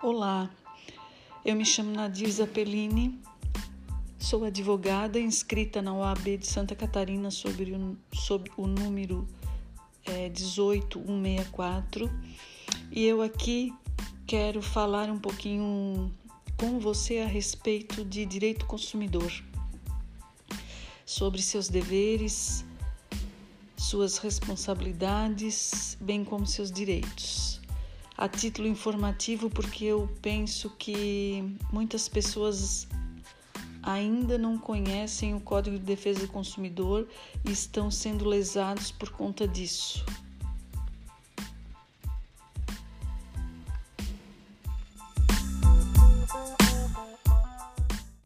Olá, eu me chamo Nadir Zappellini, sou advogada inscrita na OAB de Santa Catarina sobre o, sobre o número é, 18164 e eu aqui quero falar um pouquinho com você a respeito de direito consumidor, sobre seus deveres, suas responsabilidades, bem como seus direitos. A título informativo, porque eu penso que muitas pessoas ainda não conhecem o Código de Defesa do Consumidor e estão sendo lesados por conta disso.